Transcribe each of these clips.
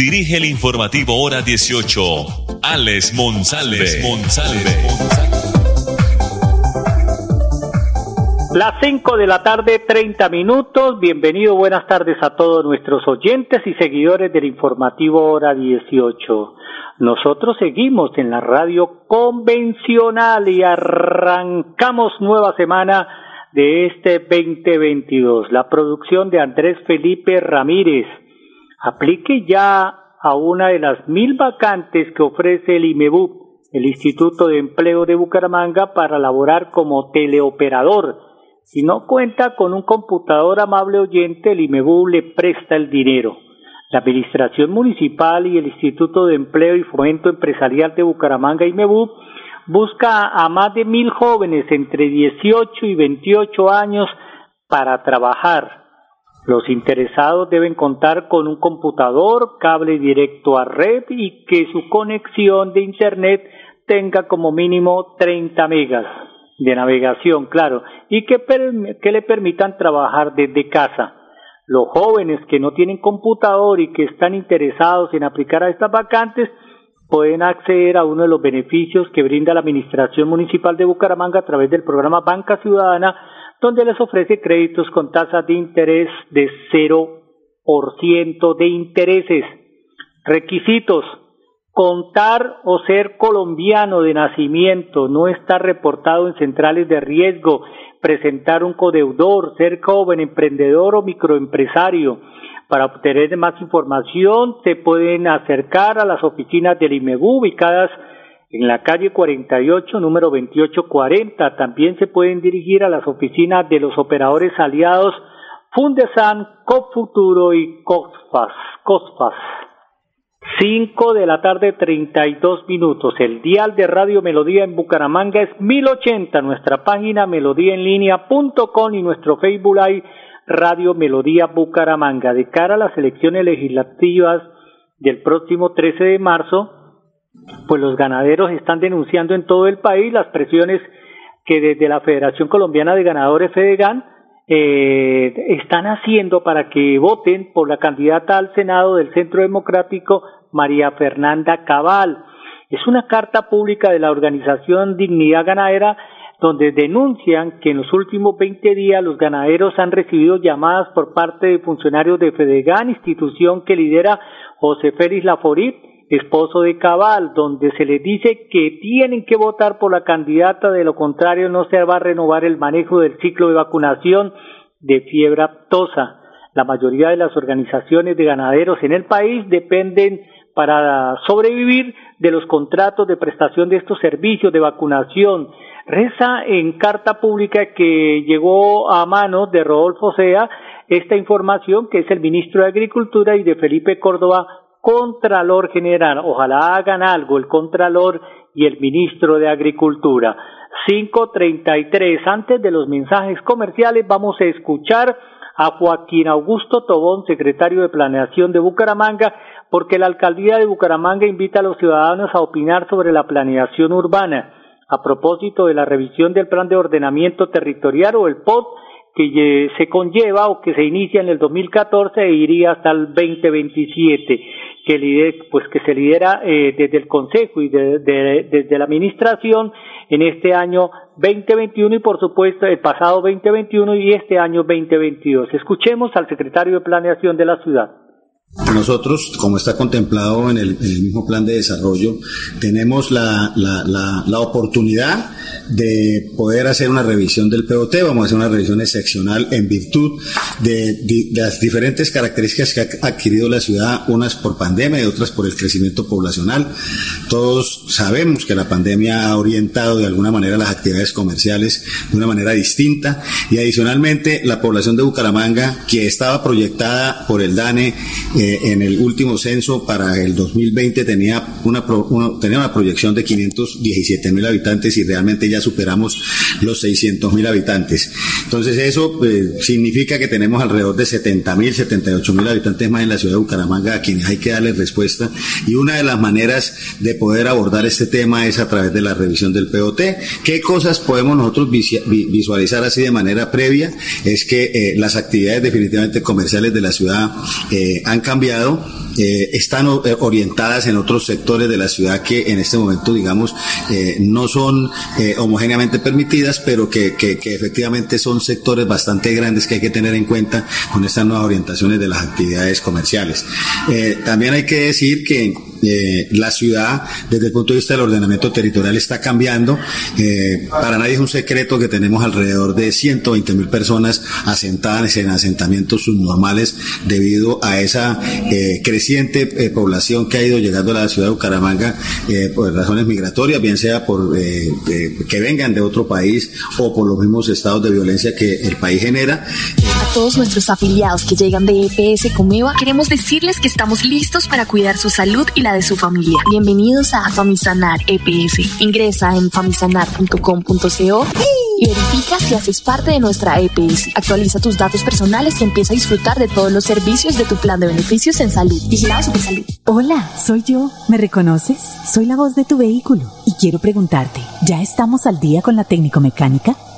dirige el informativo Hora 18, Alex Monsalve. Las 5 de la tarde, 30 minutos. Bienvenido, buenas tardes a todos nuestros oyentes y seguidores del informativo Hora 18. Nosotros seguimos en la radio convencional y arrancamos nueva semana de este 2022. La producción de Andrés Felipe Ramírez aplique ya a una de las mil vacantes que ofrece el IMEBU, el Instituto de Empleo de Bucaramanga, para laborar como teleoperador. Si no cuenta con un computador amable oyente, el IMEBU le presta el dinero. La Administración Municipal y el Instituto de Empleo y Fomento Empresarial de Bucaramanga, IMEBU, busca a más de mil jóvenes entre 18 y 28 años para trabajar los interesados deben contar con un computador, cable directo a red y que su conexión de Internet tenga como mínimo 30 megas de navegación, claro, y que, le permitan trabajar desde casa. Los jóvenes que no tienen computador y que están interesados en aplicar a estas vacantes pueden acceder a uno de los beneficios que brinda la Administración Municipal de Bucaramanga a través del programa Banca Ciudadana donde les ofrece créditos con tasas de interés de 0% de intereses. Requisitos. Contar o ser colombiano de nacimiento, no estar reportado en centrales de riesgo, presentar un codeudor, ser joven, emprendedor o microempresario. Para obtener más información, se pueden acercar a las oficinas del IMEBU ubicadas en la calle 48, número 2840. También se pueden dirigir a las oficinas de los operadores aliados Fundesan, Cofuturo y COSFAS. COSFAS. 5 de la tarde, 32 minutos. El dial de Radio Melodía en Bucaramanga es 1080. Nuestra página melodíaenlínea.com y nuestro Facebook Live Radio Melodía Bucaramanga. De cara a las elecciones legislativas del próximo 13 de marzo, pues los ganaderos están denunciando en todo el país las presiones que desde la Federación Colombiana de Ganadores FEDEGAN eh, están haciendo para que voten por la candidata al Senado del Centro Democrático, María Fernanda Cabal. Es una carta pública de la organización Dignidad Ganadera donde denuncian que en los últimos 20 días los ganaderos han recibido llamadas por parte de funcionarios de FEDEGAN, institución que lidera José Félix Laforit, esposo de Cabal, donde se les dice que tienen que votar por la candidata, de lo contrario no se va a renovar el manejo del ciclo de vacunación de fiebre aptosa. La mayoría de las organizaciones de ganaderos en el país dependen para sobrevivir de los contratos de prestación de estos servicios de vacunación. Reza en carta pública que llegó a manos de Rodolfo Sea esta información, que es el ministro de Agricultura, y de Felipe Córdoba, Contralor General. Ojalá hagan algo el Contralor y el Ministro de Agricultura. 533. Antes de los mensajes comerciales vamos a escuchar a Joaquín Augusto Tobón, secretario de Planeación de Bucaramanga, porque la alcaldía de Bucaramanga invita a los ciudadanos a opinar sobre la planeación urbana a propósito de la revisión del Plan de Ordenamiento Territorial o el POT que se conlleva o que se inicia en el 2014 e iría hasta el 2027 que, pues que se lidera eh, desde el Consejo y desde la Administración en este año 2021 y por supuesto el pasado 2021 y este año 2022. Escuchemos al secretario de Planeación de la ciudad. Nosotros, como está contemplado en el, mismo plan de desarrollo, tenemos la, la, oportunidad de poder hacer una revisión del POT, vamos a hacer una revisión excepcional en virtud de, las diferentes características que ha adquirido la ciudad, unas por pandemia y otras por el crecimiento poblacional. Todos sabemos que la pandemia ha orientado de alguna manera las actividades comerciales de una manera distinta y adicionalmente la población de Bucaramanga, que estaba proyectada por el DANE, eh, en el último censo para el 2020 tenía una, tenía una proyección de 517 mil habitantes y realmente ya superamos los 600 mil habitantes. Entonces eso eh, significa que tenemos alrededor de 70 mil, 78 mil habitantes más en la ciudad de Bucaramanga a quienes hay que darles respuesta y una de las maneras de poder abordar este tema es a través de la revisión del POT. ¿Qué cosas podemos nosotros visualizar así de manera previa? Es que eh, las actividades definitivamente comerciales de la ciudad han cambiado eh, están eh, orientadas en otros sectores de la ciudad que en este momento, digamos, eh, no son homogéneamente permitidas, pero que, que, que, efectivamente son sectores bastante grandes que hay que tener en cuenta con estas nuevas orientaciones de las actividades comerciales. también hay que decir que la ciudad, desde el punto de vista del ordenamiento territorial, está cambiando. para nadie es un secreto que tenemos alrededor de 120 mil personas asentadas en asentamientos subnormales debido a esa creciente eh, población que ha ido llegando a la ciudad de Bucaramanga eh, por razones migratorias, bien sea por eh, que vengan de otro país o por los mismos estados de violencia que el país genera. A todos nuestros afiliados que llegan de EPS Comeva, queremos decirles que estamos listos para cuidar su salud y la de su familia. Bienvenidos a Famisanar EPS. Ingresa en famisanar.com.co y verifica si haces parte de nuestra EPS. Actualiza tus datos personales y empieza a disfrutar de todos los servicios de tu plan de beneficios en salud. Vigilado Salud. Hola, soy yo. ¿Me reconoces? Soy la voz de tu vehículo y quiero preguntarte, ¿ya estamos al día con la técnico mecánica?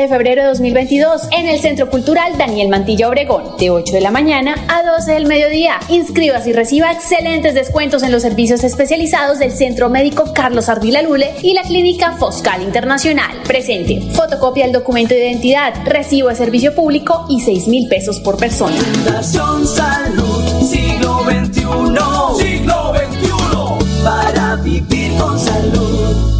de febrero de 2022 en el Centro Cultural Daniel Mantilla Obregón, de 8 de la mañana a 12 del mediodía. Inscríbase y reciba excelentes descuentos en los servicios especializados del Centro Médico Carlos Ardila Lule y la Clínica Foscal Internacional. Presente, fotocopia del documento de identidad, recibo de servicio público y 6 mil pesos por persona. Fundación Salud Siglo XXI. Siglo XXI. Para vivir con salud.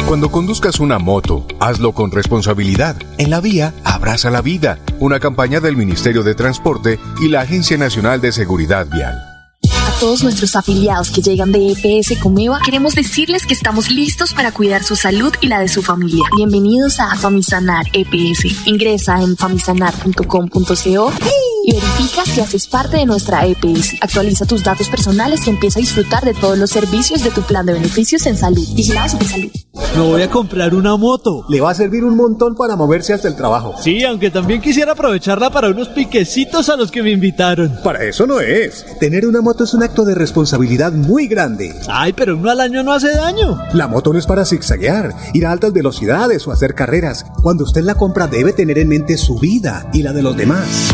Cuando conduzcas una moto, hazlo con responsabilidad. En la vía, abraza la vida. Una campaña del Ministerio de Transporte y la Agencia Nacional de Seguridad Vial. A todos nuestros afiliados que llegan de EPS Comeva, queremos decirles que estamos listos para cuidar su salud y la de su familia. Bienvenidos a Famisanar EPS. Ingresa en famisanar.com.co y verifica si haces parte de nuestra EPS. Actualiza tus datos personales y empieza a disfrutar de todos los servicios de tu plan de beneficios en salud. Vigilado Supersalud. Me voy a comprar una moto. Le va a servir un montón para moverse hasta el trabajo. Sí, aunque también quisiera aprovecharla para unos piquecitos a los que me invitaron. Para eso no es. Tener una moto es un acto de responsabilidad muy grande. Ay, pero uno al año no hace daño. La moto no es para zigzaguear, ir a altas velocidades o hacer carreras. Cuando usted la compra debe tener en mente su vida y la de los demás.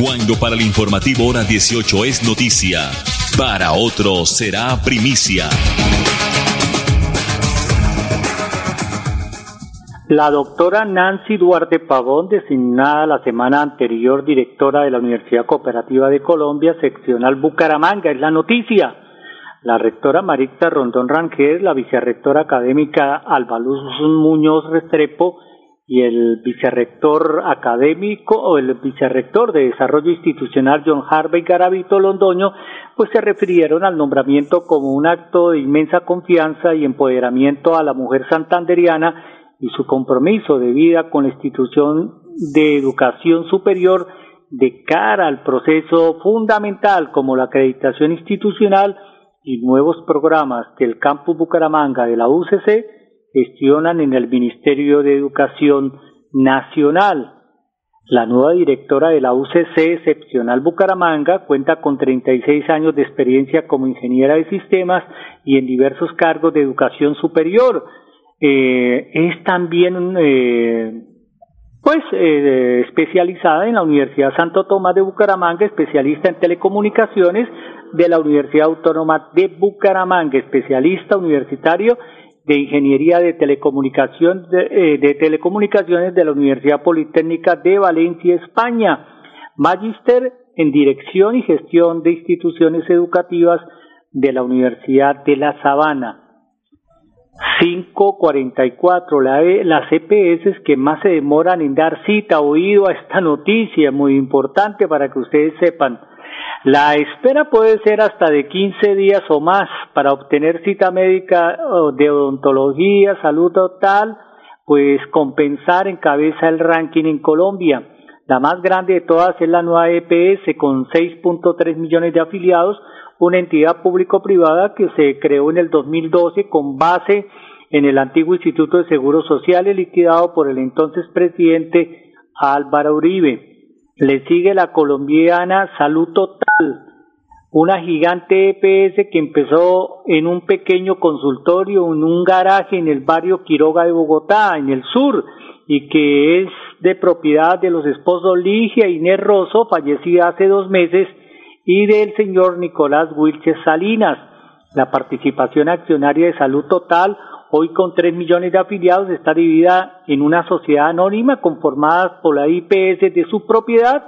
Cuando para el informativo hora 18 es noticia, para otros será primicia. La doctora Nancy Duarte Pavón, designada la semana anterior directora de la Universidad Cooperativa de Colombia, seccional Bucaramanga, es la noticia. La rectora Marita Rondón Rangel, la vicerrectora académica Albaluz Muñoz Restrepo y el vicerrector académico o el vicerrector de Desarrollo Institucional John Harvey Garavito Londoño, pues se refirieron al nombramiento como un acto de inmensa confianza y empoderamiento a la mujer santanderiana y su compromiso de vida con la institución de educación superior de cara al proceso fundamental como la acreditación institucional y nuevos programas que el campus Bucaramanga de la UCC gestionan en el Ministerio de Educación Nacional. La nueva directora de la UCC Excepcional Bucaramanga cuenta con 36 años de experiencia como ingeniera de sistemas y en diversos cargos de educación superior. Eh, es también eh, pues eh, especializada en la Universidad Santo Tomás de Bucaramanga, especialista en telecomunicaciones de la Universidad Autónoma de Bucaramanga, especialista universitario de Ingeniería de Telecomunicación eh, de Telecomunicaciones de la Universidad Politécnica de Valencia, España. Magíster en Dirección y Gestión de Instituciones Educativas de la Universidad de La Sabana. 544, la, E- las EPS que más se demoran en dar cita, oído a esta noticia, muy importante para que ustedes sepan. La espera puede ser hasta de 15 días o más para obtener cita médica de odontología, salud total, pues compensar encabeza el ranking en Colombia. La más grande de todas es la nueva EPS con 6.3 millones de afiliados, una entidad público-privada que se creó en el 2012 con base en el antiguo Instituto de Seguros Sociales liquidado por el entonces presidente Álvaro Uribe. Le sigue la colombiana Salud Total, una gigante EPS que empezó en un pequeño consultorio, en un garaje en el barrio Quiroga de Bogotá, en el sur, y que es de propiedad de los esposos Ligia y Inés Rosso, fallecida hace dos meses, y del señor Nicolás Wilches Salinas. La participación accionaria de Salud Total hoy con 3 millones de afiliados, está dividida en una sociedad anónima conformada por la IPS de su propiedad,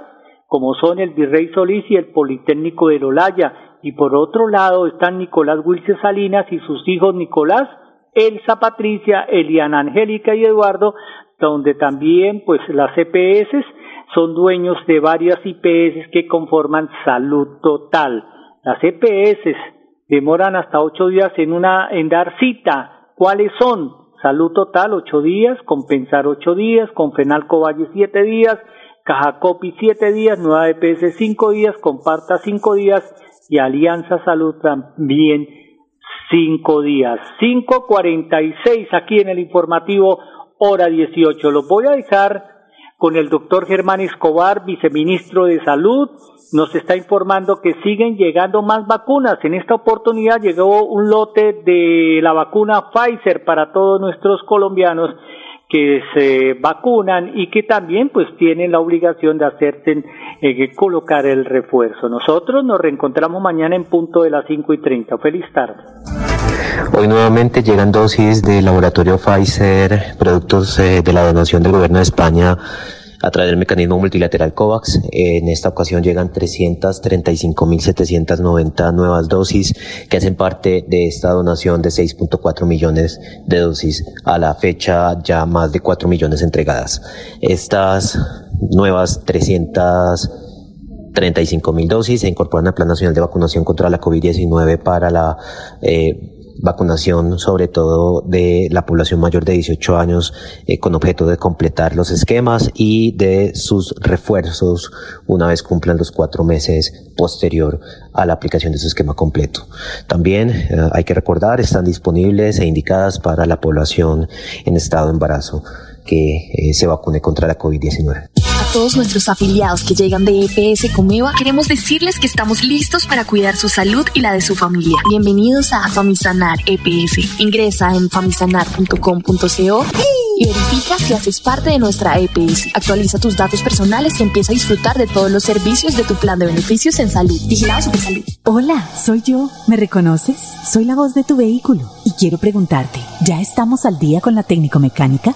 como son el Virrey Solís y el Politécnico de Lolaya, y por otro lado están Nicolás Wilce Salinas y sus hijos Nicolás, Elsa Patricia, Eliana Angélica y Eduardo, donde también pues las EPS son dueños de varias IPS que conforman Salud Total. Las EPS demoran hasta ocho días en una en dar cita ¿Cuáles son? Salud Total, ocho días, Compensar ocho días, Confenalco Valle siete días, Cajacopi siete días, Nueva EPS cinco días, Comparta cinco días y Alianza Salud también cinco días. Cinco cuarenta y seis aquí en el informativo hora dieciocho. Los voy a dejar con el doctor Germán Escobar, viceministro de Salud. Nos está informando que siguen llegando más vacunas. En esta oportunidad llegó un lote de la vacuna Pfizer para todos nuestros colombianos que se vacunan y que también pues tienen la obligación de hacerse eh, colocar el refuerzo. Nosotros nos reencontramos mañana en punto de las cinco y treinta. Feliz tarde. Hoy nuevamente llegan dosis del laboratorio Pfizer, productos eh, de la donación del gobierno de España a través del mecanismo multilateral COVAX. En esta ocasión llegan 335.790 nuevas dosis que hacen parte de esta donación de 6.4 millones de dosis. A la fecha ya más de 4 millones entregadas. Estas nuevas 335 mil dosis se incorporan al Plan Nacional de Vacunación contra la COVID-19 para la eh, vacunación sobre todo de la población mayor de 18 años eh, con objeto de completar los esquemas y de sus refuerzos una vez cumplan los cuatro meses posterior a la aplicación de su esquema completo. También eh, hay que recordar, están disponibles e indicadas para la población en estado de embarazo que eh, se vacune contra la COVID-19 todos nuestros afiliados que llegan de EPS Comeva, queremos decirles que estamos listos para cuidar su salud y la de su familia. Bienvenidos a Famisanar EPS. Ingresa en famisanar.com.co y verifica si haces parte de nuestra EPS. Actualiza tus datos personales y empieza a disfrutar de todos los servicios de tu plan de beneficios en salud. Vigilado Salud. Hola, soy yo. ¿Me reconoces? Soy la voz de tu vehículo y quiero preguntarte, ¿ya estamos al día con la técnico mecánica?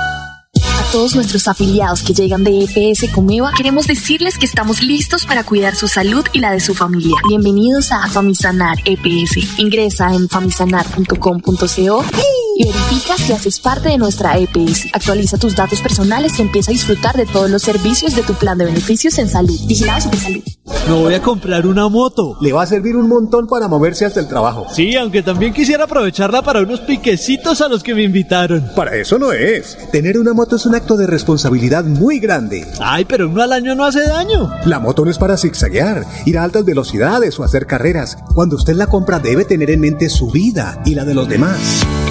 todos nuestros afiliados que llegan de EPS Comeva, queremos decirles que estamos listos para cuidar su salud y la de su familia. Bienvenidos a Famisanar EPS. Ingresa en famisanar.com.co y verifica si haces parte de nuestra EPS. Actualiza tus datos personales y empieza a disfrutar de todos los servicios de tu plan de beneficios en salud. Vigilado de salud. Me voy a comprar una moto. Le va a servir un montón para moverse hasta el trabajo. Sí, aunque también quisiera aprovecharla para unos piquecitos a los que me invitaron. Para eso no es. Tener una moto es un acto de responsabilidad muy grande. Ay, pero uno al año no hace daño. La moto no es para zigzaguear, ir a altas velocidades o hacer carreras. Cuando usted la compra debe tener en mente su vida y la de los demás.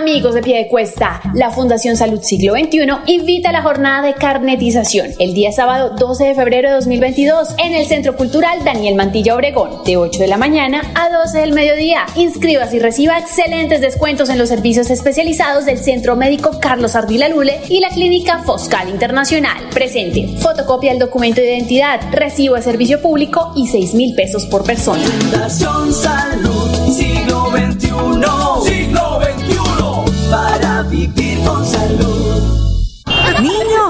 Amigos de pie de cuesta, la Fundación Salud Siglo XXI invita a la jornada de carnetización el día sábado 12 de febrero de 2022 en el Centro Cultural Daniel Mantilla Obregón, de 8 de la mañana a 12 del mediodía. Inscríbase y reciba excelentes descuentos en los servicios especializados del Centro Médico Carlos Ardila Lule y la Clínica Foscal Internacional. Presente, fotocopia del documento de identidad, recibo de servicio público y 6 mil pesos por persona. Fundación Salud Siglo XXI. Siglo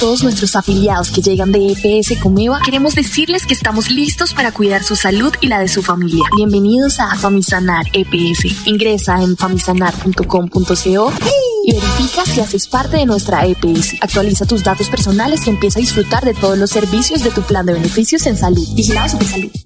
Todos nuestros afiliados que llegan de EPS Comeva, queremos decirles que estamos listos para cuidar su salud y la de su familia. Bienvenidos a Famisanar EPS. Ingresa en famisanar.com.co y verifica si haces parte de nuestra EPS. Actualiza tus datos personales y empieza a disfrutar de todos los servicios de tu plan de beneficios en salud. Vigilado Salud.